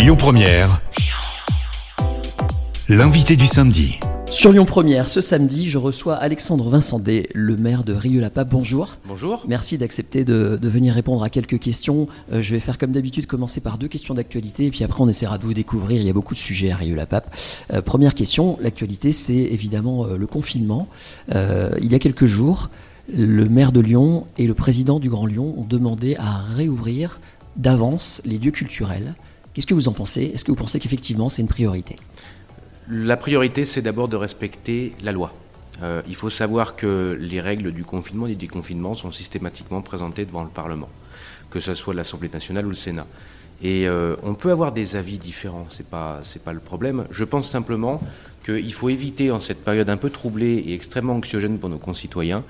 Lyon Première, l'invité du samedi. Sur Lyon Première, ce samedi, je reçois Alexandre Vincendé, le maire de Rieux-la-Pape. Bonjour. Bonjour. Merci d'accepter de, de venir répondre à quelques questions. Euh, je vais faire comme d'habitude, commencer par deux questions d'actualité, et puis après on essaiera de vous découvrir. Il y a beaucoup de sujets à Rieux-la-Pape. Euh, première question, l'actualité, c'est évidemment euh, le confinement. Euh, il y a quelques jours, le maire de Lyon et le président du Grand Lyon ont demandé à réouvrir d'avance les lieux culturels. Qu'est-ce que vous en pensez? Est-ce que vous pensez qu'effectivement c'est une priorité? La priorité, c'est d'abord de respecter la loi. Euh, il faut savoir que les règles du confinement et du déconfinement sont systématiquement présentées devant le Parlement, que ce soit l'Assemblée nationale ou le Sénat. Et euh, on peut avoir des avis différents, pas c'est pas le problème. Je pense simplement qu'il faut éviter en cette période un peu troublée et extrêmement anxiogène pour nos concitoyens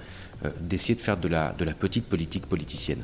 euh, d'essayer de faire de la petite politique politicienne.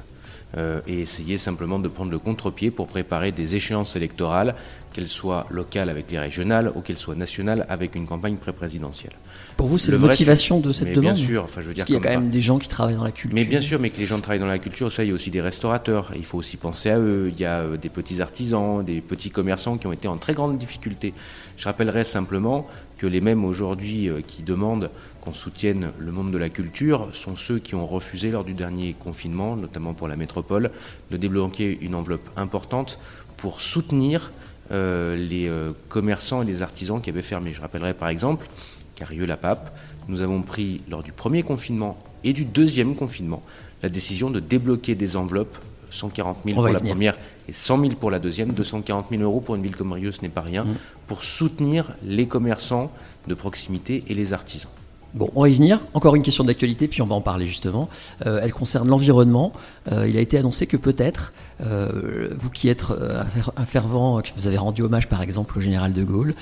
Euh, et essayer simplement de prendre le contre-pied pour préparer des échéances électorales, qu'elles soient locales avec les régionales ou qu'elles soient nationales avec une campagne pré-présidentielle. Pour vous, c'est la motivation de cette mais demande Bien sûr, enfin je veux dire Parce qu'il y a quand même des gens qui travaillent dans la culture. Mais bien sûr, mais que les gens travaillent dans la culture, ça, il y a aussi des restaurateurs. Il faut aussi penser à eux. Il y a euh, des petits artisans, des petits commerçants qui ont été en très grande difficulté. Je rappellerai simplement que les mêmes aujourd'hui euh, qui demandent qu'on soutienne le monde de la culture sont ceux qui ont refusé lors du dernier confinement, notamment pour la métropole, de débloquer une enveloppe importante pour soutenir euh, les euh, commerçants et les artisans qui avaient fermé. Je rappellerai par exemple qu'à Rieux-la-Pape, nous avons pris lors du premier confinement et du deuxième confinement la décision de débloquer des enveloppes 140 000 On va pour la venir. première et 100 000 pour la deuxième, 240 000 euros pour une ville comme Rieux, ce n'est pas rien, pour soutenir les commerçants de proximité et les artisans. Bon, on va y venir. Encore une question d'actualité, puis on va en parler justement. Euh, elle concerne l'environnement. Euh, il a été annoncé que peut-être, euh, vous qui êtes un fer- un fervent, que vous avez rendu hommage par exemple au général de Gaulle,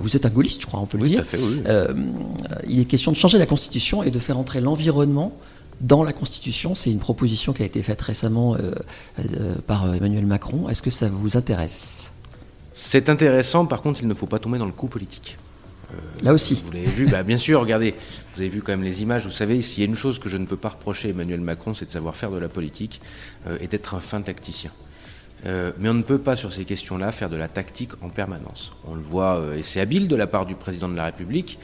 vous êtes un gaulliste, je crois, on peut le dire. tout à fait, oui. Il est question de changer la Constitution et de faire entrer l'environnement dans la Constitution. C'est une proposition qui a été faite récemment euh, euh, par Emmanuel Macron. Est-ce que ça vous intéresse? C'est intéressant, par contre, il ne faut pas tomber dans le coup politique. Là aussi. Vous l'avez vu, bah, bien sûr, regardez, vous avez vu quand même les images, vous savez, s'il y a une chose que je ne peux pas reprocher à Emmanuel Macron, c'est de savoir faire de la politique euh, et d'être un fin tacticien. Euh, mais on ne peut pas, sur ces questions-là, faire de la tactique en permanence. On le voit, euh, et c'est habile de la part du président de la République.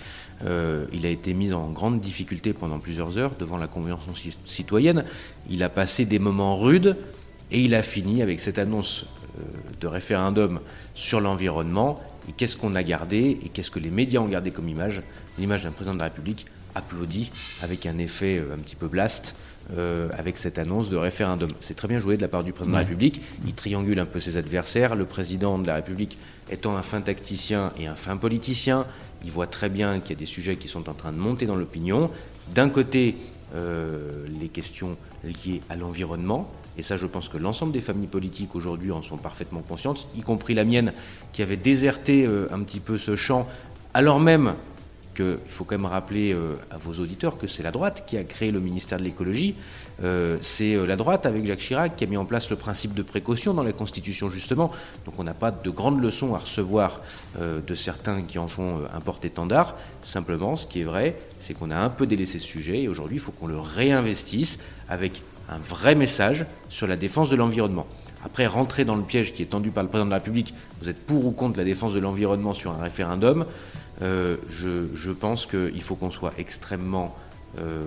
Euh, il a été mis en grande difficulté pendant plusieurs heures devant la Convention ci- citoyenne. Il a passé des moments rudes et il a fini avec cette annonce de référendum sur l'environnement. Et qu'est-ce qu'on a gardé et qu'est-ce que les médias ont gardé comme image L'image d'un président de la République applaudi avec un effet euh, un petit peu blast euh, avec cette annonce de référendum. C'est très bien joué de la part du président de la République. Il triangule un peu ses adversaires. Le président de la République étant un fin tacticien et un fin politicien, il voit très bien qu'il y a des sujets qui sont en train de monter dans l'opinion. D'un côté, euh, les questions liées à l'environnement, et ça je pense que l'ensemble des familles politiques aujourd'hui en sont parfaitement conscientes, y compris la mienne qui avait déserté euh, un petit peu ce champ, alors même qu'il faut quand même rappeler euh, à vos auditeurs que c'est la droite qui a créé le ministère de l'écologie. Euh, c'est la droite avec Jacques Chirac qui a mis en place le principe de précaution dans la Constitution justement. Donc on n'a pas de grandes leçons à recevoir de certains qui en font un porte-étendard. Simplement, ce qui est vrai, c'est qu'on a un peu délaissé ce sujet et aujourd'hui il faut qu'on le réinvestisse avec un vrai message sur la défense de l'environnement. Après, rentrer dans le piège qui est tendu par le président de la République, vous êtes pour ou contre la défense de l'environnement sur un référendum, euh, je, pense qu'il faut qu'on soit extrêmement, euh,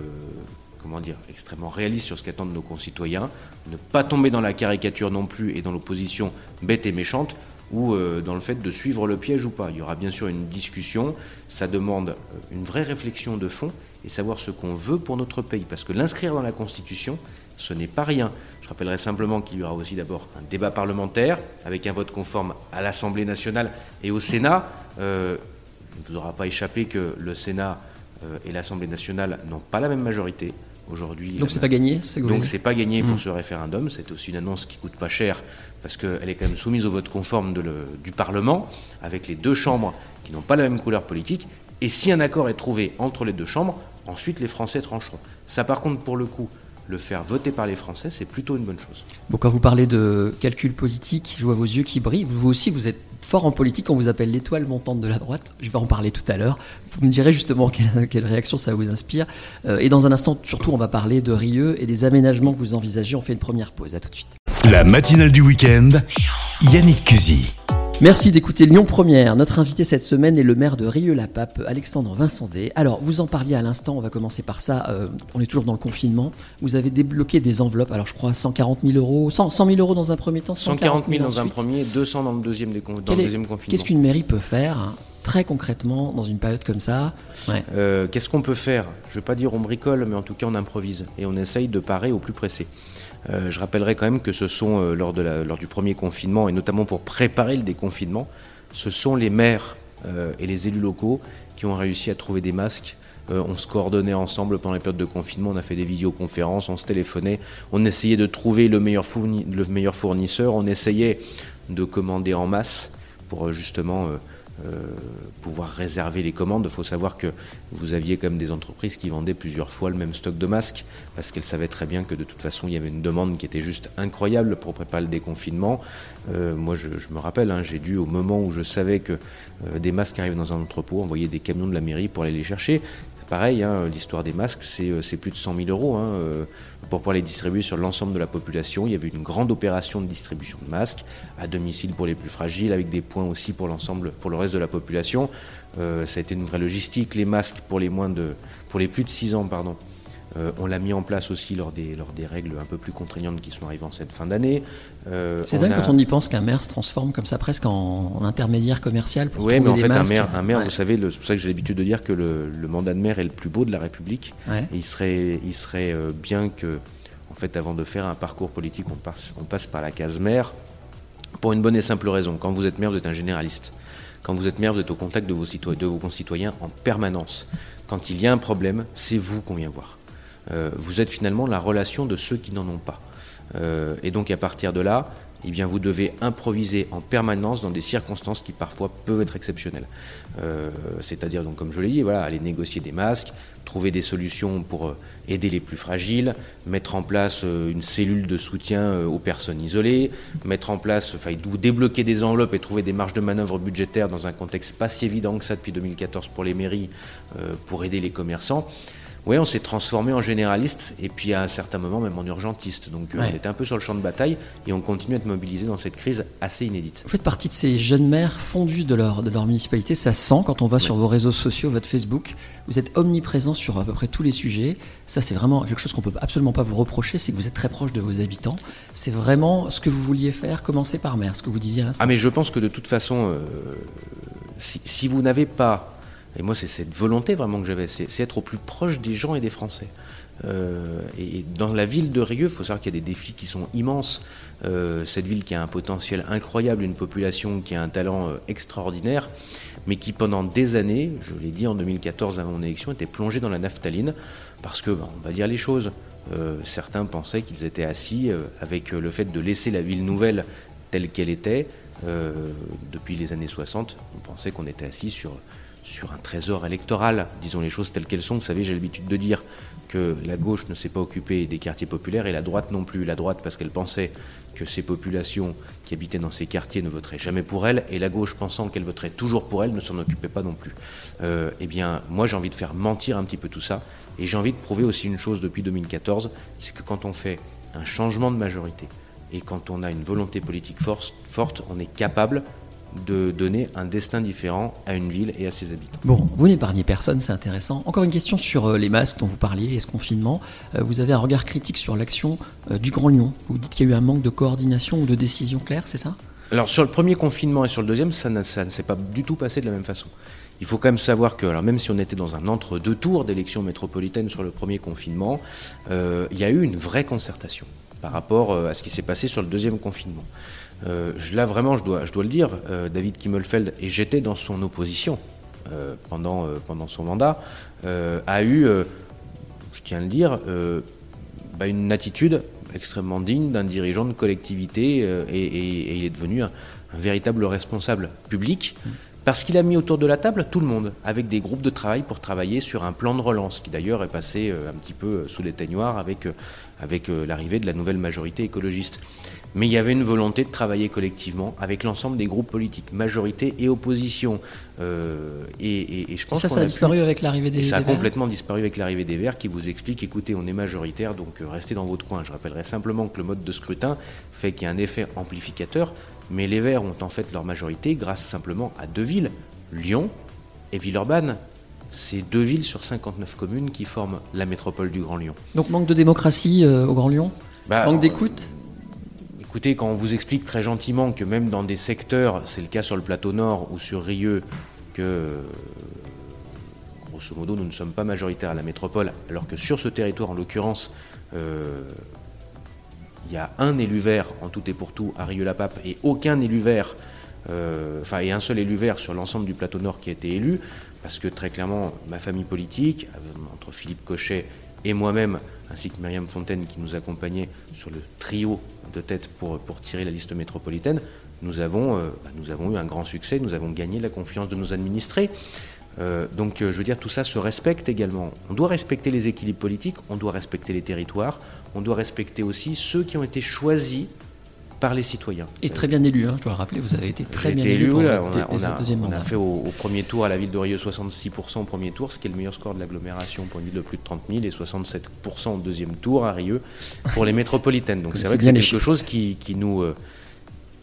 comment dire, extrêmement réaliste sur ce qu'attendent nos concitoyens, ne pas tomber dans la caricature non plus et dans l'opposition bête et méchante, ou euh, dans le fait de suivre le piège ou pas. Il y aura bien sûr une discussion, ça demande une vraie réflexion de fond et savoir ce qu'on veut pour notre pays, parce que l'inscrire dans la Constitution, ce n'est pas rien. Je rappellerai simplement qu'il y aura aussi d'abord un débat parlementaire avec un vote conforme à l'Assemblée nationale et au Sénat. Euh, il ne vous aura pas échappé que le Sénat euh, et l'Assemblée nationale n'ont pas la même majorité aujourd'hui. Donc c'est pas gagné c'est Donc c'est pas gagné pour ce référendum. C'est aussi une annonce qui coûte pas cher parce qu'elle est quand même soumise au vote conforme de le- du Parlement avec les deux chambres qui n'ont pas la même couleur politique. Et si un accord est trouvé entre les deux chambres, ensuite les Français trancheront. Ça par contre pour le coup, le faire voter par les Français, c'est plutôt une bonne chose. Bon, quand vous parlez de calcul politique, je vois vos yeux qui brillent. Vous aussi, vous êtes fort en politique, on vous appelle l'étoile montante de la droite. Je vais en parler tout à l'heure. Vous me direz justement quelle, quelle réaction ça vous inspire. Euh, et dans un instant, surtout, on va parler de Rieux et des aménagements que vous envisagez. On fait une première pause. À tout de suite. La matinale du week-end, Yannick Cusy. Merci d'écouter Lyon Première. Notre invité cette semaine est le maire de Rieux-la-Pape, Alexandre Vincendé. Alors, vous en parliez à l'instant, on va commencer par ça. Euh, on est toujours dans le confinement. Vous avez débloqué des enveloppes, alors je crois 140 000 euros, 100, 100 000 euros dans un premier temps, 140 000 dans un premier, 200 dans le deuxième, dans le deuxième confinement. Qu'est-ce qu'une mairie peut faire hein, très concrètement dans une période comme ça? Ouais. euh, Qu'est-ce qu'on peut faire? Je ne veux pas dire on bricole, mais en tout cas on improvise et on essaye de parer au plus pressé. Euh, je rappellerai quand même que ce sont, euh, lors, du premier confinement, et notamment pour préparer le déconfinement, ce sont les maires euh, et les élus locaux qui ont réussi à trouver des masques. On se coordonnait ensemble pendant les périodes de confinement, on a fait des visioconférences, on se téléphonait, on essayait de trouver le meilleur, fourni, le meilleur fournisseur, on essayait de commander en masse pour justement pouvoir réserver les commandes. Il faut savoir que vous aviez quand même des entreprises qui vendaient plusieurs fois le même stock de masques parce qu'elles savaient très bien que de toute façon il y avait une demande qui était juste incroyable pour préparer le déconfinement. Euh, moi je, je, me rappelle, hein, j'ai dû au moment où je savais que euh, des masques arrivaient dans un entrepôt, envoyer des camions de la mairie pour aller les chercher pareil, hein, l'histoire des masques, c'est plus de 100 000 euros hein, euh, pour pouvoir les distribuer sur l'ensemble de la population. Il y avait une grande opération de distribution de masques à domicile pour les plus fragiles, avec des points aussi pour l'ensemble, pour le reste de la population. Euh, ça a été une vraie logistique. Les masques pour les moins de, pour les plus de 6 ans, pardon. Euh, on l'a mis en place aussi lors des, lors des règles un peu plus contraignantes qui sont arrivées en cette fin d'année. Euh, c'est dingue a... quand on y pense qu'un maire se transforme comme ça presque en, en intermédiaire commercial pour Oui, mais en des fait, masques. un maire, un maire ouais. vous savez, c'est pour ça que j'ai l'habitude de dire que le, le, mandat de maire est le plus beau de la République. Ouais. Et il serait, il serait euh, bien que, en fait, avant de faire un parcours politique, on passe, on passe par la case maire pour une bonne et simple raison. Quand vous êtes maire, vous êtes un généraliste. Quand vous êtes maire, vous êtes au contact de vos, de vos concitoyens en permanence. Quand il y a un problème, c'est vous qu'on vient voir. Euh, vous êtes finalement la relation de ceux qui n'en ont pas. Euh, et donc à partir de là, eh bien, vous devez improviser en permanence dans des circonstances qui parfois peuvent être exceptionnelles. Euh, C'est-à-dire, comme je l'ai dit, voilà, aller négocier des masques, trouver des solutions pour aider les plus fragiles, mettre en place une cellule de soutien aux personnes isolées, mettre en place, enfin, débloquer des enveloppes et trouver des marges de manœuvre budgétaires dans un contexte pas si évident que ça depuis 2014 pour les mairies, pour aider les commerçants oui, on s'est transformé en généraliste et puis à un certain moment même en urgentiste. Donc Ouais. on était un peu sur le champ de bataille et on continue à être mobilisé dans cette crise assez inédite. Vous faites partie de ces jeunes maires fondus de leur, de leur municipalité. Ça sent quand on va sur vos réseaux sociaux, votre Facebook. Vous êtes omniprésent sur à peu près tous les sujets. Ça, c'est vraiment quelque chose qu'on peut absolument pas vous reprocher, c'est que vous êtes très proche de vos habitants. C'est vraiment ce que vous vouliez faire, commencer par maire, ce que vous disiez à l'instant. Ah mais je pense que de toute façon, euh, si, si vous n'avez pas et moi, c'est cette volonté vraiment que j'avais, c'est être au plus proche des gens et des Français. Euh, et dans la ville de Rieux, il faut savoir qu'il y a des défis qui sont immenses. Euh, cette ville qui a un potentiel incroyable, une population qui a un talent euh, extraordinaire, mais qui pendant des années, je l'ai dit en 2014 avant mon élection, était plongée dans la naphtaline, parce que, bah, on va dire les choses, certains pensaient qu'ils étaient assis avec le fait de laisser la ville nouvelle telle qu'elle était. Depuis les années 60, on pensait qu'on était assis sur sur un trésor électoral, disons les choses telles qu'elles sont. Vous savez, j'ai l'habitude de dire que la gauche ne s'est pas occupée des quartiers populaires et la droite non plus. La droite parce qu'elle pensait que ces populations qui habitaient dans ces quartiers ne voteraient jamais pour elle, et la gauche pensant qu'elle voterait toujours pour elle ne s'en occupait pas non plus. Euh, eh bien, moi j'ai envie de faire mentir un petit peu tout ça, et j'ai envie de prouver aussi une chose depuis 2014, c'est que quand on fait un changement de majorité, et quand on a une volonté politique forte, on est capable de donner un destin différent à une ville et à ses habitants. Bon, vous n'épargnez personne, c'est intéressant. Encore une question sur euh, les masques dont vous parliez et ce confinement. Euh, vous avez un regard critique sur l'action euh, du Grand Lyon. Vous dites qu'il y a eu un manque de coordination ou de décision claire, c'est ça? Alors sur le premier confinement et sur le deuxième, ça ne, ça ne s'est pas du tout passé de la même façon. Il faut quand même savoir que, alors même si on était dans un entre-deux tours d'élections métropolitaines sur le premier confinement, euh, il y a eu une vraie concertation par rapport à ce qui s'est passé sur le deuxième confinement. Euh, là, vraiment, je dois, je dois le dire, euh, David Kimmelfeld, et j'étais dans son opposition euh, pendant, pendant son mandat, a eu, je tiens à le dire, bah, une attitude extrêmement digne d'un dirigeant de collectivité et, et, et, il est devenu un, un véritable responsable public. Parce qu'il a mis autour de la table tout le monde, avec des groupes de travail pour travailler sur un plan de relance, qui d'ailleurs est passé un petit peu sous les teignoirs avec, avec l'arrivée de la nouvelle majorité écologiste. Mais il y avait une volonté de travailler collectivement avec l'ensemble des groupes politiques, majorité et opposition. Euh, et, je pense ça, ça a, disparu avec l'arrivée des, Ça a complètement disparu avec l'arrivée des Verts qui vous explique, écoutez, on est majoritaire, donc euh, restez dans votre coin. Je rappellerai simplement que le mode de scrutin fait qu'il y a un effet amplificateur, mais les Verts ont en fait leur majorité grâce simplement à deux villes, Lyon et Villeurbanne. C'est deux villes sur 59 communes qui forment la métropole du Grand Lyon. Donc manque de démocratie euh, au Grand Lyon? Bah, Manque d'écoute? Écoutez, quand on vous explique très gentiment que même dans des secteurs, c'est le cas sur le plateau nord ou sur Rieux, que grosso modo nous ne sommes pas majoritaires à la métropole, alors que sur ce territoire en l'occurrence, euh, il y a un élu vert en tout et pour tout à Rieux-la-Pape et aucun élu vert, euh, enfin et un seul élu vert sur l'ensemble du plateau nord qui a été élu, parce que très clairement ma famille politique, entre Philippe Cochet et moi-même, ainsi que Myriam Fontaine qui nous accompagnait sur le trio de tête pour, tirer la liste métropolitaine, nous avons, euh, bah, nous avons eu un grand succès, nous avons gagné la confiance de nos administrés. Euh, donc euh, je veux dire, tout ça se respecte également. On doit respecter les équilibres politiques, on doit respecter les territoires, on doit respecter aussi ceux qui ont été choisis par les citoyens. Et très bien élu, hein, je dois le rappeler, vous avez été très bien élu, on, a, fait au, premier tour à la ville de Rieux 66% au premier tour, ce qui est le meilleur score de l'agglomération pour une ville de plus de 30 000, et 67% au deuxième tour à Rieux pour les métropolitaines. Donc c'est vrai que c'est quelque chose qui, nous... Euh,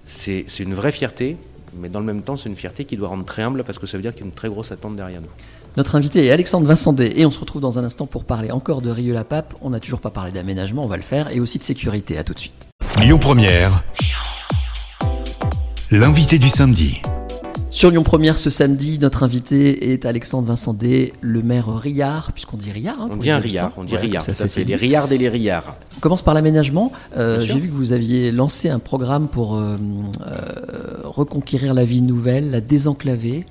c'est une vraie fierté, mais dans le même temps c'est une fierté qui doit rendre très humble parce que ça veut dire qu'il y a une très grosse attente derrière nous. Notre invité est Alexandre Vincendé et on se retrouve dans un instant pour parler encore de Rieux-la-Pape. On n'a toujours pas parlé d'aménagement, on va le faire, et aussi de sécurité. À tout de suite. Lyon Première, l'invité du samedi. Sur Lyon Première ce samedi, notre invité est Alexandre Vincendé, le maire Riard, puisqu'on dit Riard. Hein, on, dit un Riard, on dit Riard, ça, c'est les Riards et les Riards. On commence par l'aménagement. Euh, j'ai vu que vous aviez lancé un programme pour euh, euh, reconquérir la ville nouvelle, la désenclaver.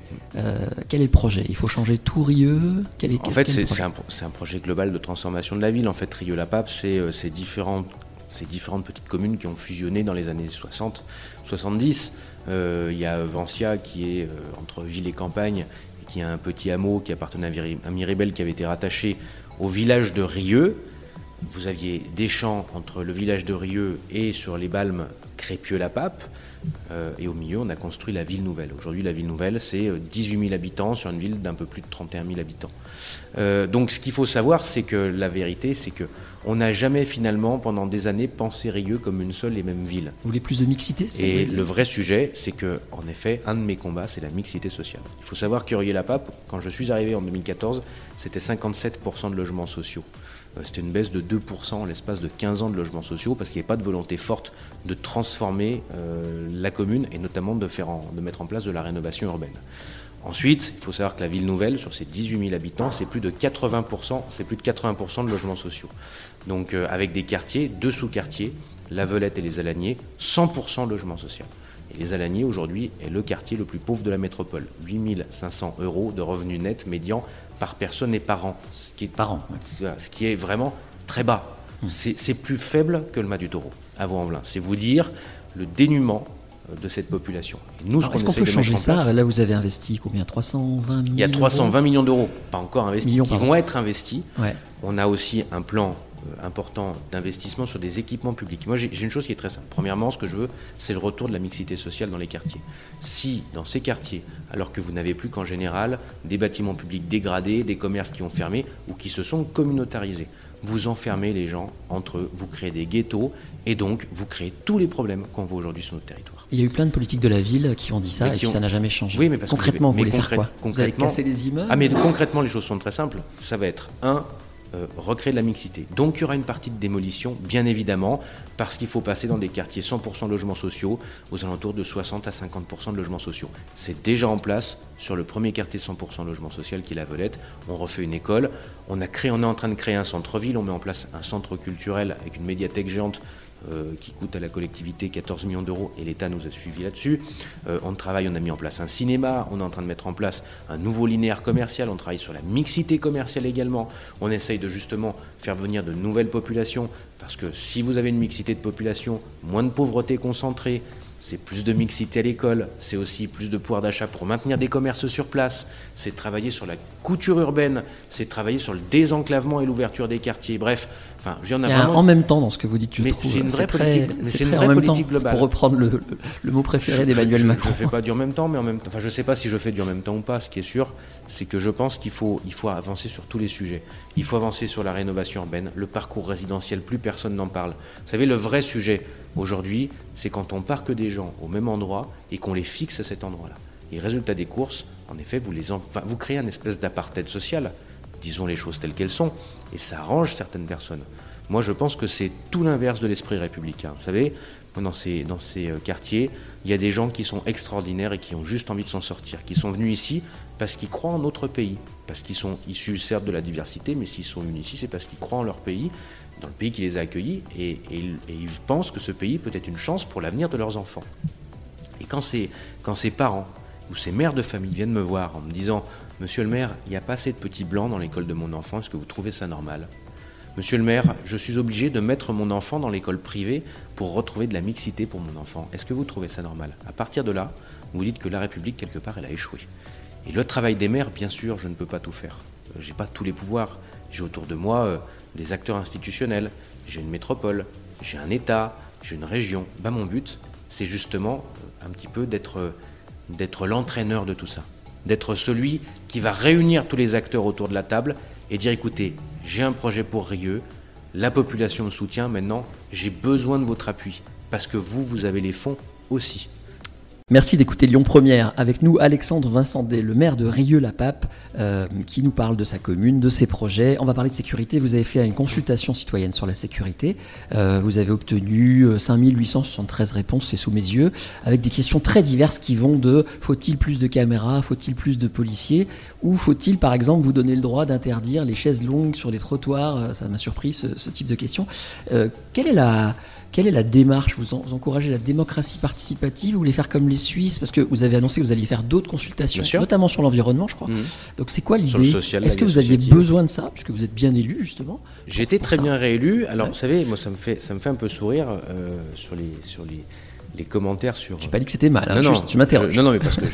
quel est le projet? Il faut changer tout Rieux? En fait, c'est un, un, projet global de transformation de la ville. En fait, Rieux-la-Pape, c'est différentes ces différentes petites communes qui ont fusionné dans les années 60, 70. Euh, il y a Vancia qui est euh, entre ville et campagne, qui a un petit hameau qui appartenait à Miribel qui avait été rattaché au village de Rieux. Vous aviez des champs entre le village de Rieux et sur les Balmes Crépieux-la-Pape. Euh, et au milieu, on a construit la ville nouvelle. Aujourd'hui, la ville nouvelle, c'est 18 000 habitants sur une ville d'un peu plus de 31 000 habitants. donc, ce qu'il faut savoir, c'est que la vérité, c'est que on n'a jamais finalement, pendant des années, pensé Rieux comme une seule et même ville. Vous voulez plus de mixité Et le vrai sujet, c'est que, en effet, un de mes combats, c'est la mixité sociale. Il faut savoir que la pape quand je suis arrivé en 2014, c'était 57% de logements sociaux. Euh, c'était une baisse de 2% en l'espace de 15 ans de logements sociaux parce qu'il n'y avait pas de volonté forte de transformer euh, la commune et notamment de, mettre en place de la rénovation urbaine. Ensuite, il faut savoir que la ville nouvelle, sur ses 18 000 habitants, c'est plus de 80%, c'est plus de 80% de logements sociaux. Donc, euh, avec des quartiers, deux sous-quartiers, la Velette et les Alaniers, 100% logement social. Et les Alaniers, aujourd'hui, est le quartier le plus pauvre de la métropole. 8 500 euros de revenus nets médians par personne et par an. Ce qui est, par an, ce qui est vraiment très bas. Hum. C'est plus faible que le Mas du Taureau, à Vaux-en-Velin. C'est vous dire le dénuement de cette population. est-ce qu'on peut changer ça? Là, vous avez investi combien? 320 millions Il y a 320 millions d'euros, pas encore investis, qui vont être investis. On a aussi un plan euh, important d'investissement sur des équipements publics. Moi, j'ai une chose qui est très simple. Premièrement, ce que je veux, c'est le retour de la mixité sociale dans les quartiers. Si, dans ces quartiers, alors que vous n'avez plus qu'en général des bâtiments publics dégradés, des commerces qui ont fermé ou qui se sont communautarisés, vous enfermez les gens entre eux, vous créez des ghettos et donc vous créez tous les problèmes qu'on voit aujourd'hui sur notre territoire. Il y a eu plein de politiques de la ville qui ont dit ça et ça n'a jamais changé. Oui, mais concrètement, vous voulez faire quoi? Vous allez casser les immeubles? Ah, mais concrètement, les choses sont très simples. Ça va être un, euh, recréer de la mixité. Donc il y aura une partie de démolition, bien évidemment, parce qu'il faut passer dans des quartiers 100% logements sociaux, aux alentours de 60 à 50% de logements sociaux. C'est déjà en place sur le premier quartier 100% logement social qui est la Velette. On refait une école, on, a on est en train de créer un centre-ville, on met en place un centre culturel avec une médiathèque géante euh, qui coûte à la collectivité 14 millions d'euros et l'État nous a suivis là-dessus. Euh, on travaille, on a mis en place un cinéma, on est en train de mettre en place un nouveau linéaire commercial, on travaille sur la mixité commerciale également. On essaye de justement faire venir de nouvelles populations parce que si vous avez une mixité de population, moins de pauvreté concentrée, c'est plus de mixité à l'école, c'est aussi plus de pouvoir d'achat pour maintenir des commerces sur place, c'est travailler sur la couture urbaine, c'est travailler sur le désenclavement et l'ouverture des quartiers. Bref, Enfin, il y a en même temps dans ce que vous dites, tu mais. C'est une vraie très, politique, c'est une très vraie en même politique temps, globale. Pour reprendre le, le, le mot préféré d'Emmanuel Macron. Je ne fais pas du en même temps, mais en même temps. Enfin, je ne sais pas si je fais du en même temps ou pas. Ce qui est sûr, c'est que je pense qu'il faut, il faut avancer sur tous les sujets. Il faut avancer sur la rénovation urbaine, le parcours résidentiel, plus personne n'en parle. Vous savez, le vrai sujet aujourd'hui, c'est quand on parque des gens au même endroit et qu'on les fixe à cet endroit-là. Et résultat des courses, en effet, vous, créez un espèce d'apartheid social, disons les choses telles qu'elles sont, et ça arrange certaines personnes. Moi, je pense que c'est tout l'inverse de l'esprit républicain. Vous savez, dans ces, dans ces euh, quartiers, il y a des gens qui sont extraordinaires et qui ont juste envie de s'en sortir, qui sont venus ici parce qu'ils croient en notre pays, parce qu'ils sont issus certes de la diversité, mais s'ils sont venus ici, c'est parce qu'ils croient en leur pays, dans le pays qui les a accueillis, et, ils pensent que ce pays peut être une chance pour l'avenir de leurs enfants. Et quand ces, parents ou ces mères de famille viennent me voir en me disant Monsieur le maire, il n'y a pas assez de petits blancs dans l'école de mon enfant, est-ce que vous trouvez ça normal? Monsieur le maire, je suis obligé de mettre mon enfant dans l'école privée pour retrouver de la mixité pour mon enfant. Est-ce que vous trouvez ça normal? À partir de là, vous dites que la République, quelque part, elle a échoué. Et le travail des maires, bien sûr, je ne peux pas tout faire. Je n'ai pas tous les pouvoirs. J'ai autour de moi euh, des acteurs institutionnels, j'ai une métropole, j'ai un État, j'ai une région. Ben, mon but, c'est justement euh, un petit peu d'être euh, d'être l'entraîneur de tout ça, d'être celui qui va réunir tous les acteurs autour de la table et dire écoutez, j'ai un projet pour Rieux, la population me soutient, maintenant j'ai besoin de votre appui, parce que vous, vous avez les fonds aussi. Merci d'écouter Lyon Première. Avec nous, Alexandre Vincendet, le maire de Rieux-la-Pape, euh, qui nous parle de sa commune, de ses projets. On va parler de sécurité. Vous avez fait une consultation citoyenne sur la sécurité. Euh, vous avez obtenu 5873 réponses, c'est sous mes yeux, avec des questions très diverses qui vont de faut-il plus de caméras, faut-il plus de policiers, ou faut-il, par exemple, vous donner le droit d'interdire les chaises longues sur les trottoirs? Ça m'a surpris, ce, ce, type de questions. Euh, quelle est la quelle est la démarche vous, en, vous, encouragez la démocratie participative Vous voulez faire comme les Suisses Parce que vous avez annoncé que vous alliez faire d'autres consultations, notamment sur l'environnement, je crois. Mmh. Donc c'est quoi l'idée Est-ce que vous aviez besoin de ça Puisque vous êtes bien élu, justement. J'ai été très ça. bien réélu. Alors, ouais. vous savez, moi, ça me fait, ça me fait un peu sourire euh, sur, les, sur les, les commentaires sur. J'ai pas dit que c'était mal, hein, non, juste, non, tu m'interroges. Non, non, mais parce que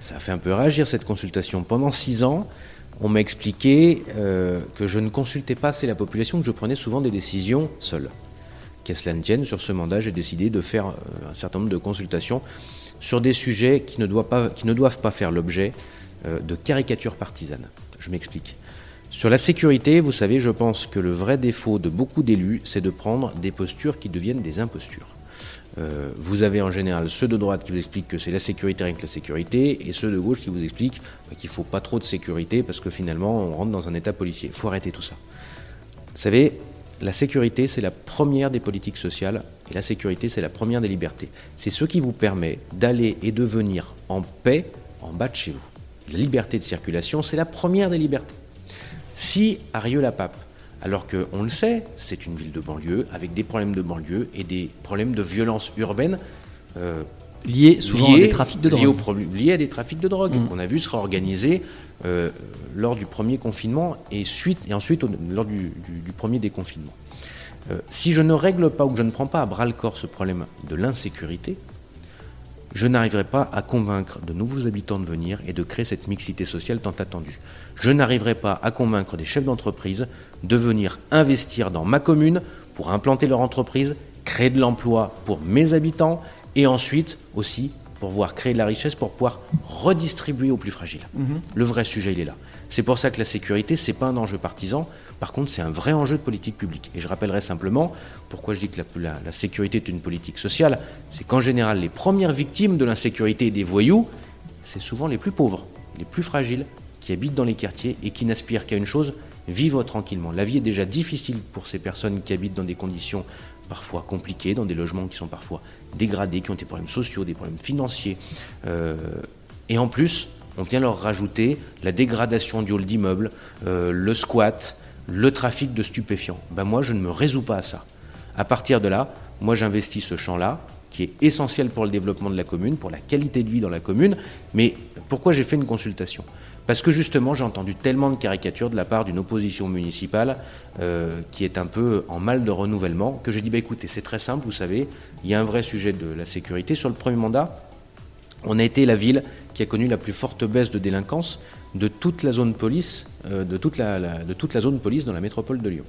ça a fait un peu réagir cette consultation. Pendant six ans, on m'a expliqué euh, que je ne consultais pas assez la population, que je prenais souvent des décisions seul qu'à cela ne tienne, sur ce mandat, j'ai décidé de faire un certain nombre de consultations sur des sujets qui ne doivent pas, qui ne doivent pas faire l'objet euh, de caricatures partisanes. Je m'explique. Sur la sécurité, vous savez, je pense que le vrai défaut de beaucoup d'élus, c'est de prendre des postures qui deviennent des impostures. Euh, vous avez en général ceux de droite qui vous expliquent que c'est la sécurité rien que la sécurité, et ceux de gauche qui vous expliquent bah, qu'il ne faut pas trop de sécurité parce que finalement on rentre dans un état policier. Il faut arrêter tout ça. Vous savez, la sécurité, c'est la première des politiques sociales et la sécurité, c'est la première des libertés. C'est ce qui vous permet d'aller et de venir en paix en bas de chez vous. La liberté de circulation, c'est la première des libertés. Si à Rieux-la-Pape, alors qu'on le sait, c'est une ville de banlieue avec des problèmes de banlieue et des problèmes de violence urbaine. Euh, liés souvent liés, à des trafics de drogue. Liés, au, liés à des trafics de drogue, mmh. qu'on a vu se réorganiser euh, lors du premier confinement et, suite, et ensuite au, lors du, du, du, premier déconfinement. Euh, si je ne règle pas ou que je ne prends pas à bras le corps ce problème de l'insécurité, je n'arriverai pas à convaincre de nouveaux habitants de venir et de créer cette mixité sociale tant attendue. Je n'arriverai pas à convaincre des chefs d'entreprise de venir investir dans ma commune pour implanter leur entreprise, créer de l'emploi pour mes habitants et ensuite aussi pour pouvoir créer de la richesse, pour pouvoir redistribuer aux plus fragiles. Mmh. Le vrai sujet, il est là. C'est pour ça que la sécurité, ce n'est pas un enjeu partisan, par contre, c'est un vrai enjeu de politique publique. Et je rappellerai simplement pourquoi je dis que la, la, la sécurité est une politique sociale, c'est qu'en général, les premières victimes de l'insécurité et des voyous, c'est souvent les plus pauvres, les plus fragiles, qui habitent dans les quartiers et qui n'aspirent qu'à une chose, vivre tranquillement. La vie est déjà difficile pour ces personnes qui habitent dans des conditions parfois compliquées, dans des logements qui sont parfois dégradés, qui ont des problèmes sociaux, des problèmes financiers. Euh, et en plus, on vient leur rajouter la dégradation du hall d'immeuble, euh, le squat, le trafic de stupéfiants. Ben moi, je ne me résous pas à ça. À partir de là, moi, j'investis ce champ-là, qui est essentiel pour le développement de la commune, pour la qualité de vie dans la commune. Mais pourquoi j'ai fait une consultation? Parce que justement, j'ai entendu tellement de caricatures de la part d'une opposition municipale euh, qui est un peu en mal de renouvellement, que j'ai dit, bah, écoutez, c'est très simple, vous savez, il y a un vrai sujet de la sécurité. Sur le premier mandat, On a été la ville qui a connu la plus forte baisse de délinquance de toute la zone police, euh, de, toute la, zone police dans la métropole de Lyon.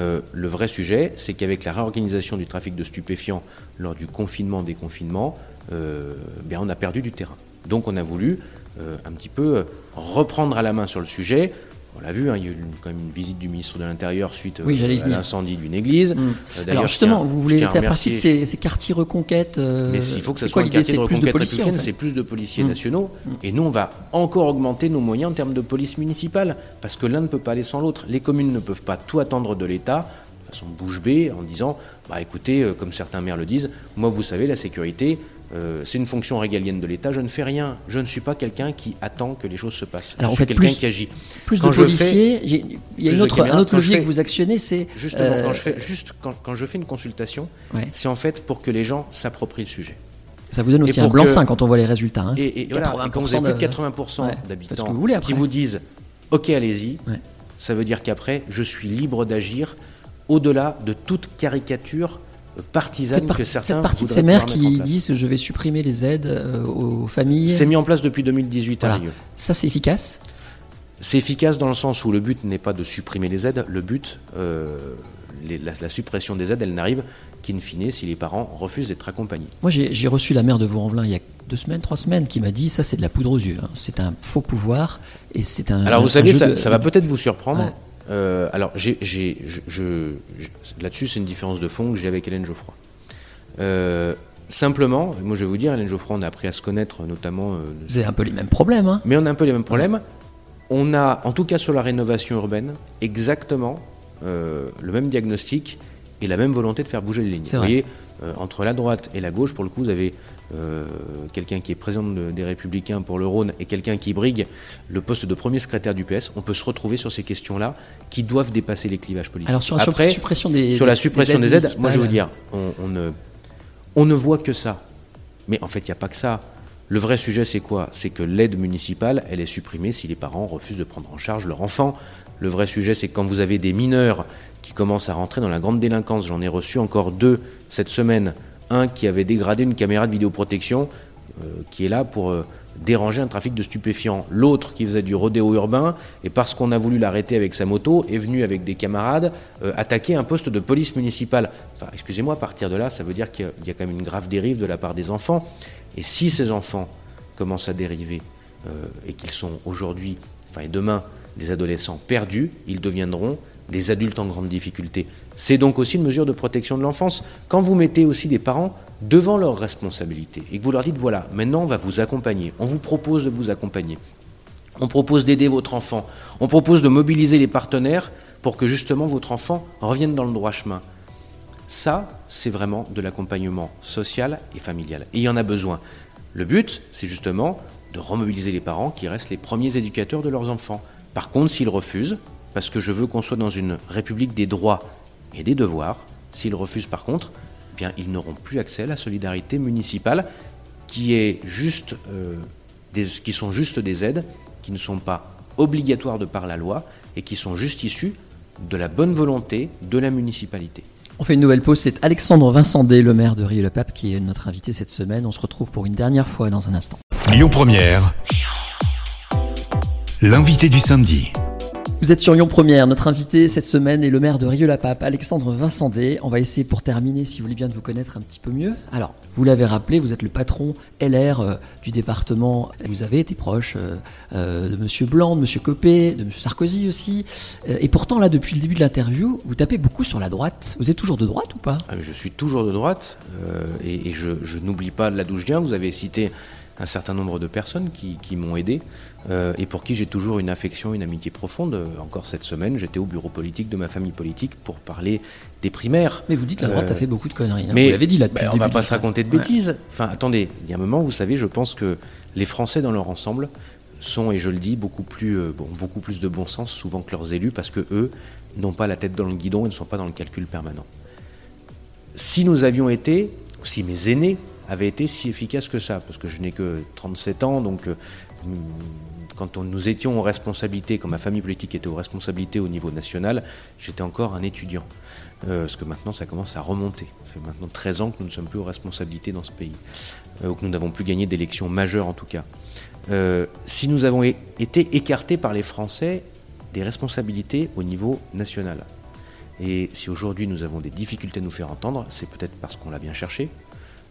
Euh, le vrai sujet, c'est qu'avec la réorganisation du trafic de stupéfiants lors du confinement, déconfinement, euh, bien on a perdu du terrain. Donc on a voulu un petit peu reprendre à la main sur le sujet, on l'a vu, hein, il y a eu quand même une visite du ministre de l'Intérieur suite Oui, euh, à l'incendie d'une église. Mm. Euh, Alors justement, tiens- vous voulez faire partie de ces, ces quartiers reconquêtes. euh, mais il faut que ça c'est soit quoi un quartier de plus de reconquête en fait. c'est plus de policiers Mm. nationaux. Et nous, on va encore augmenter nos moyens en termes de police municipale, parce que l'un ne peut pas aller sans l'autre. Les communes ne peuvent pas tout attendre de l'État, de façon bouche bée, en disant, bah écoutez, euh, comme certains maires le disent, moi, vous savez, la sécurité, euh, c'est une fonction régalienne de l'État, je ne fais rien. Je ne suis pas quelqu'un qui attend que les choses se passent. Alors, je en suis fait, quelqu'un qui agit. Plus Quand de policiers. Il y a une autre, caméras, un autre levier que vous actionnez, c'est. Justement, euh, quand, je fais, juste quand, quand je fais une consultation, ouais. c'est en fait pour que les gens s'approprient le sujet. Ça vous donne aussi un blanc-seing quand on voit les résultats. hein. Et, et voilà, et quand vous avez plus de 80% Ouais, faites ce d'habitants que vous voulez qui vous disent OK, allez-y, Ouais. ça veut dire qu'après, je suis libre d'agir au-delà de toute caricature euh, partisane par- que certains faites partie de ces maires qui disent je vais supprimer les aides euh, aux familles. C'est mis en place depuis 2018 à. Rieux. Ça, c'est efficace. C'est efficace dans le sens où le but n'est pas de supprimer les aides, le but, euh, les- la, la suppression des aides, elle n'arrive qu'in fine si les parents refusent d'être accompagnés. Moi, j'ai reçu la maire de Vaux-en-Velin il y a deux semaines, trois semaines, qui m'a dit ça, c'est de la poudre aux yeux. hein. C'est un faux pouvoir et c'est un. Alors vous un savez, ça, de- ça va peut-être vous surprendre. Ouais. Euh, alors j'ai, j'ai- je, je- je- là-dessus, c'est une différence de fond que j'ai avec Hélène Geoffroy. Euh, simplement, moi je vais vous dire, Hélène Geoffroy, on a appris à se connaître notamment, euh, Vous avez un peu les mêmes problèmes. Hein. mais on a un peu les mêmes problèmes. On a, en tout cas sur la rénovation urbaine, exactement euh, le même diagnostic et la même volonté de faire bouger les lignes. Vous voyez, euh, entre la droite et la gauche, pour le coup, vous avez euh, quelqu'un qui est président de- des Républicains pour le Rhône et quelqu'un qui brigue le poste de premier secrétaire du PS. On peut se retrouver sur ces questions-là qui doivent dépasser les clivages politiques. Alors sur la Après, suppression des sur la des- suppression des aides, moi je vais vous municipales, dire, on, on ne, on ne voit que ça. Mais en fait, il n'y a pas que ça. Le vrai sujet, c'est quoi? C'est que l'aide municipale, elle est supprimée si les parents refusent de prendre en charge leur enfant. Le vrai sujet, c'est quand vous avez des mineurs qui commencent à rentrer dans la grande délinquance, j'en ai reçu encore deux cette semaine. Un qui avait dégradé une caméra de vidéoprotection, euh, qui est là pour euh, déranger un trafic de stupéfiants. L'autre qui faisait du rodéo urbain, et parce qu'on a voulu l'arrêter avec sa moto, est venu avec des camarades euh, attaquer un poste de police municipale. Excusez-moi, à partir de là, ça veut dire qu'il y y a quand même une grave dérive de la part des enfants. Et si ces enfants commencent à dériver et qu'ils sont aujourd'hui, enfin et demain, des adolescents perdus, ils deviendront des adultes en grande difficulté. C'est donc aussi une mesure de protection de l'enfance. Quand vous mettez aussi des parents devant leurs responsabilités et que vous leur dites voilà, maintenant on va vous accompagner, on vous propose de vous accompagner, on propose d'aider votre enfant, on propose de mobiliser les partenaires pour que justement votre enfant revienne dans le droit chemin. Ça, c'est vraiment de l'accompagnement social et familial. Et il y en a besoin. Le but, c'est justement de remobiliser les parents qui restent les premiers éducateurs de leurs enfants. Par contre, s'ils refusent, parce que je veux qu'on soit dans une république des droits et des devoirs, s'ils refusent par contre, eh bien, ils n'auront plus accès à la solidarité municipale qui, est juste, euh, des, qui sont juste des aides, qui ne sont pas obligatoires de par la loi et qui sont juste issues de la bonne volonté de la municipalité. On fait une nouvelle pause. C'est Alexandre Vincendet, le maire de Rieux-le-Pape, qui est notre invité cette semaine. On se retrouve pour une dernière fois dans un instant. Lyon Première. L'invité du samedi. Vous êtes sur Lyon Première. Notre invité cette semaine est le maire de Rieux-la-Pape, Alexandre Vincendet. On va essayer pour terminer, si vous voulez bien, de vous connaître un petit peu mieux. Alors, vous l'avez rappelé, vous êtes le patron LR euh, du département. Vous avez été proche euh, euh, de Monsieur Blanc, de Monsieur Copé, de Monsieur Sarkozy aussi. Et pourtant, là, depuis le début de l'interview, vous tapez beaucoup sur la droite. Vous êtes toujours de droite ou pas? Ah, je suis toujours de droite et, je, n'oublie pas de là d'où je. Vous avez cité un certain nombre de personnes qui, qui m'ont aidé euh, et pour qui j'ai toujours une affection, une amitié profonde. Encore cette semaine, j'étais au bureau politique de ma famille politique pour parler des primaires. Mais vous dites la droite Euh, a fait beaucoup de conneries. hein. Mais vous l'avez dit là depuis bah, le on début va pas se raconter de Ouais. bêtises. Enfin, attendez, il y a un moment, vous savez, je pense que les Français dans leur ensemble sont, et je le dis, beaucoup plus, euh, bon, beaucoup plus de bon sens souvent que leurs élus parce que eux n'ont pas la tête dans le guidon et ne sont pas dans le calcul permanent. Si nous avions été, ou si mes aînés avait été si efficace que ça, parce que je n'ai que 37 ans, donc euh, quand nous étions aux responsabilités, quand ma famille politique était aux responsabilités au niveau national, j'étais encore un étudiant. Euh, parce que maintenant, ça commence à remonter. Ça fait maintenant 13 ans que nous ne sommes plus aux responsabilités dans ce pays, euh, ou que nous n'avons plus gagné d'élections majeures en tout cas. si nous avons été écartés par les Français des responsabilités au niveau national, et si aujourd'hui nous avons des difficultés à nous faire entendre, c'est peut-être parce qu'on l'a bien cherché,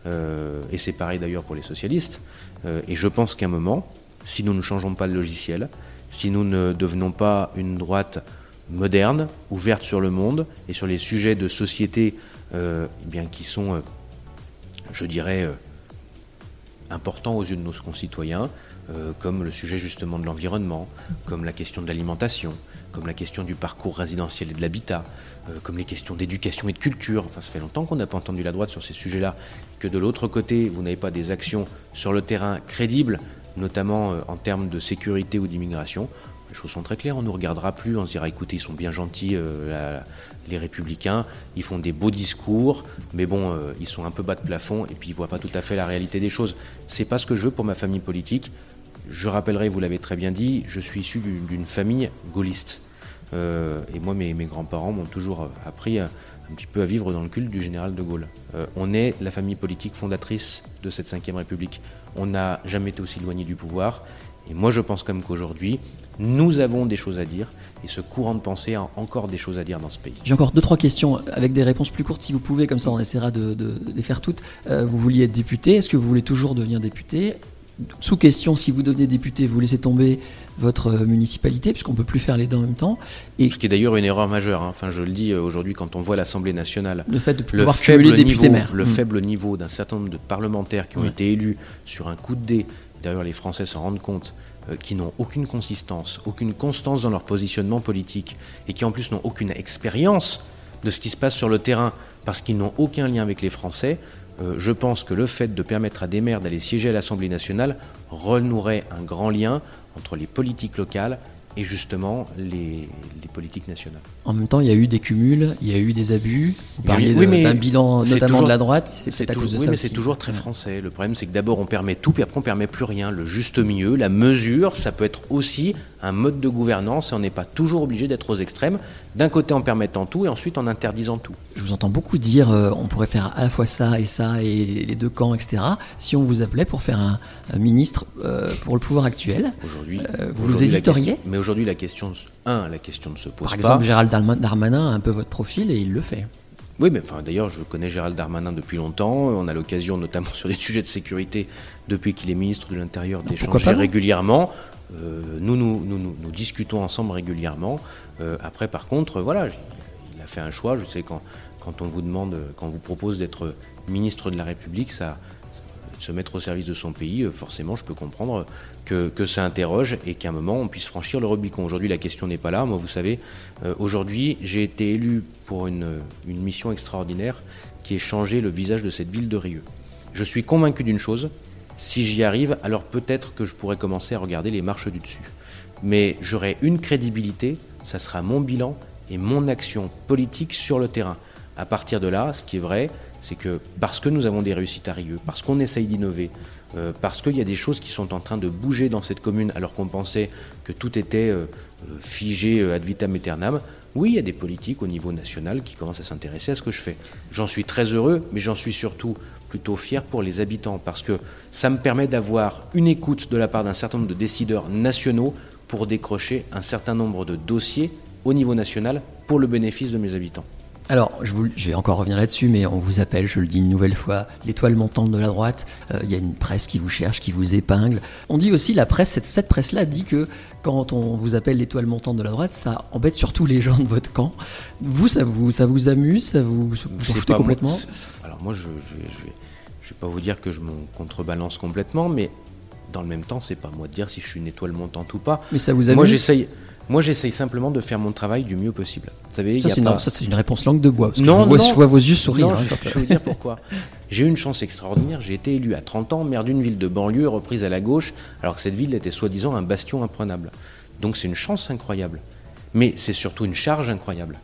et c'est pareil d'ailleurs pour les socialistes. Euh, et je pense qu'à un moment, si nous ne changeons pas le logiciel, si nous ne devenons pas une droite moderne, ouverte sur le monde et sur les sujets de société euh, eh bien, qui sont, je dirais, importants aux yeux de nos concitoyens, comme le sujet justement de l'environnement, comme la question de l'alimentation, comme la question du parcours résidentiel et de l'habitat, comme les questions d'éducation et de culture. Enfin, ça fait longtemps qu'on n'a pas entendu la droite sur ces sujets-là que de l'autre côté, vous n'avez pas des actions sur le terrain crédibles, notamment euh, en termes de sécurité ou d'immigration, les choses sont très claires, on ne nous regardera plus, on se dira écoutez, ils sont bien gentils, euh, les républicains, ils font des beaux discours, mais bon, euh, ils sont un peu bas de plafond et puis ils ne voient pas tout à fait la réalité des choses. C'est pas ce que je veux pour ma famille politique. Je rappellerai, vous l'avez très bien dit, je suis issu d'une famille gaulliste. et moi, mes, grands-parents m'ont toujours appris un petit peu à vivre dans le culte du général de Gaulle. Euh, on est la famille politique fondatrice de cette Ve République. On n'a jamais été aussi éloigné du pouvoir. Et moi, je pense comme qu'aujourd'hui, nous avons des choses à dire. Et ce courant de pensée a encore des choses à dire dans ce pays. J'ai encore deux, trois questions avec des réponses plus courtes si vous pouvez, comme ça on essaiera de, les faire toutes. Euh, vous vouliez être député, est-ce que vous voulez toujours devenir député? Sous question, si vous devenez député, vous laissez tomber votre euh, municipalité, puisqu'on ne peut plus faire les deux en même temps. Et Ce qui est d'ailleurs une erreur majeure. Hein. Enfin, je le dis euh, aujourd'hui quand on voit l'Assemblée nationale. Le fait de pouvoir faible député maire. Le hmm. faible niveau d'un certain nombre de parlementaires qui ont été élus sur un coup de dé. D'ailleurs, les Français s'en rendent compte euh, qui n'ont aucune consistance, aucune constance dans leur positionnement politique et qui en plus n'ont aucune expérience de ce qui se passe sur le terrain parce qu'ils n'ont aucun lien avec les Français, euh, je pense que le fait de permettre à des maires d'aller siéger à l'Assemblée nationale renouerait un grand lien entre les politiques locales et justement les, politiques nationales. En même temps, il y a eu des cumuls, il y a eu des abus. Vous parliez d'un bilan notamment de la droite. C'est à cause de oui, mais c'est toujours très français. Le problème, c'est que d'abord on permet tout, puis après on permet plus rien. Le juste milieu, la mesure, ça peut être aussi un mode de gouvernance et on n'est pas toujours obligé d'être aux extrêmes, d'un côté en permettant tout et ensuite en interdisant tout. Je vous entends beaucoup dire euh, on pourrait faire à la fois ça et ça et les deux camps, etc. Si on vous appelait pour faire un, ministre euh, pour le pouvoir actuel, aujourd'hui, euh, vous hésiteriez Mais aujourd'hui, la question, un, la question ne se pose pas. Par exemple, Gérald Darmanin a un peu votre profil et il le fait. Oui, mais enfin, d'ailleurs, je connais Gérald Darmanin depuis longtemps. On a l'occasion, notamment sur des sujets de sécurité, depuis qu'il est ministre de l'Intérieur, d'échanger régulièrement. Euh, nous, nous, nous, nous, discutons ensemble régulièrement. Euh, après, par contre, voilà, il a fait un choix. Je sais quand, quand on vous demande, quand on vous propose d'être ministre de la République, ça, se mettre au service de son pays, euh, forcément, je peux comprendre que, ça interroge et qu'à un moment, on puisse franchir le Rubicon. Aujourd'hui, la question n'est pas là. Moi, vous savez, aujourd'hui, j'ai été élu pour une, une mission extraordinaire qui est changer le visage de cette ville de Rieux. Je suis convaincu d'une chose, si j'y arrive, alors peut-être que je pourrais commencer à regarder les marches du dessus. Mais j'aurai une crédibilité, ça sera mon bilan et mon action politique sur le terrain. À partir de là, ce qui est vrai, c'est que parce que nous avons des réussites à Rieux, parce qu'on essaye d'innover, euh, parce qu'il y a des choses qui sont en train de bouger dans cette commune alors qu'on pensait que tout était euh, euh, figé ad vitam aeternam, oui, il y a des politiques au niveau national qui commencent à s'intéresser à ce que je fais. J'en suis très heureux, mais j'en suis surtout plutôt fier pour les habitants, parce que ça me permet d'avoir une écoute de la part d'un certain nombre de décideurs nationaux pour décrocher un certain nombre de dossiers au niveau national pour le bénéfice de mes habitants. Alors, je, vais encore revenir là-dessus, mais on vous appelle, je le dis une nouvelle fois, l'étoile montante de la droite. Euh, il y a une presse qui vous cherche, qui vous épingle. On dit aussi, la presse, cette, presse-là dit que quand on vous appelle l'étoile montante de la droite, ça embête surtout les gens de votre camp. Vous, ça vous, ça vous amuse, ça vous, vous complètement Alors moi, je ne vais, pas vous dire que je me contrebalance complètement, mais dans le même temps, c'est pas moi de dire si je suis une étoile montante ou pas. Mais ça vous amuse Moi, j'essaye. Moi, j'essaye simplement de faire mon travail du mieux possible. Vous savez, ça, c'est une, réponse langue de bois. Parce non, que je, vois, vos yeux sourire. Non, hein, je, vais vous dire pourquoi. J'ai eu une chance extraordinaire. J'ai été élu à 30 ans, maire d'une ville de banlieue, reprise à la gauche, alors que cette ville était soi-disant un bastion imprenable. Donc c'est une chance incroyable. Mais c'est surtout une charge incroyable.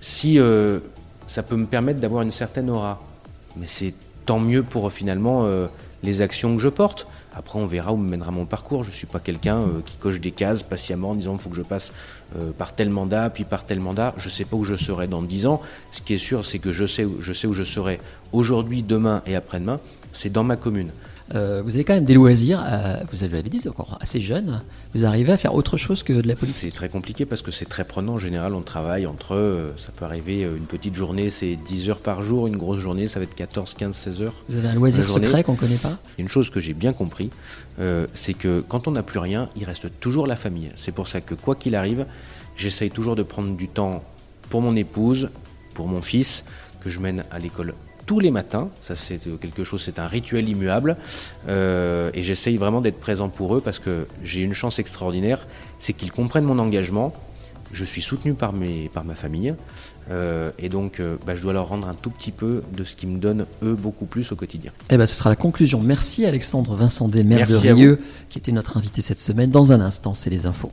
Si euh, ça peut me permettre d'avoir une certaine aura, mais c'est tant mieux pour finalement les actions que je porte. Après, on verra où me mènera mon parcours. Je ne suis pas quelqu'un qui coche des cases patiemment en disant il faut que je passe par tel mandat, puis par tel mandat. Je ne sais pas où je serai dans 10 ans. Ce qui est sûr, c'est que je sais, je sais où je serai aujourd'hui, demain et après-demain. C'est dans ma commune. Euh, vous avez quand même des loisirs, euh, vous l'avez dit, encore assez jeune. Vous arrivez à faire autre chose que de la politique C'est très compliqué parce que c'est très prenant. En général, on travaille entre, euh, ça peut arriver, une petite journée, c'est 10 heures par jour, une grosse journée, ça va être 14, 15, 16 heures. Vous avez un loisir secret qu'on ne connaît pas Une chose que j'ai bien compris, c'est que quand on n'a plus rien, il reste toujours la famille. C'est pour ça que quoi qu'il arrive, j'essaye toujours de prendre du temps pour mon épouse, pour mon fils, que je mène à l'école tous les matins. Ça, c'est quelque chose, c'est un rituel immuable. Euh, et j'essaye vraiment d'être présent pour eux parce que j'ai une chance extraordinaire, c'est qu'ils comprennent mon engagement. Je suis soutenu par, mes, par ma famille. Euh, et donc, euh, bah, je dois leur rendre un tout petit peu de ce qui me donne, eux, beaucoup plus au quotidien. Eh ben, ce sera la conclusion. Merci Alexandre Vincent Desmaires de Rieux, qui était notre invité cette semaine. Dans un instant, c'est les infos.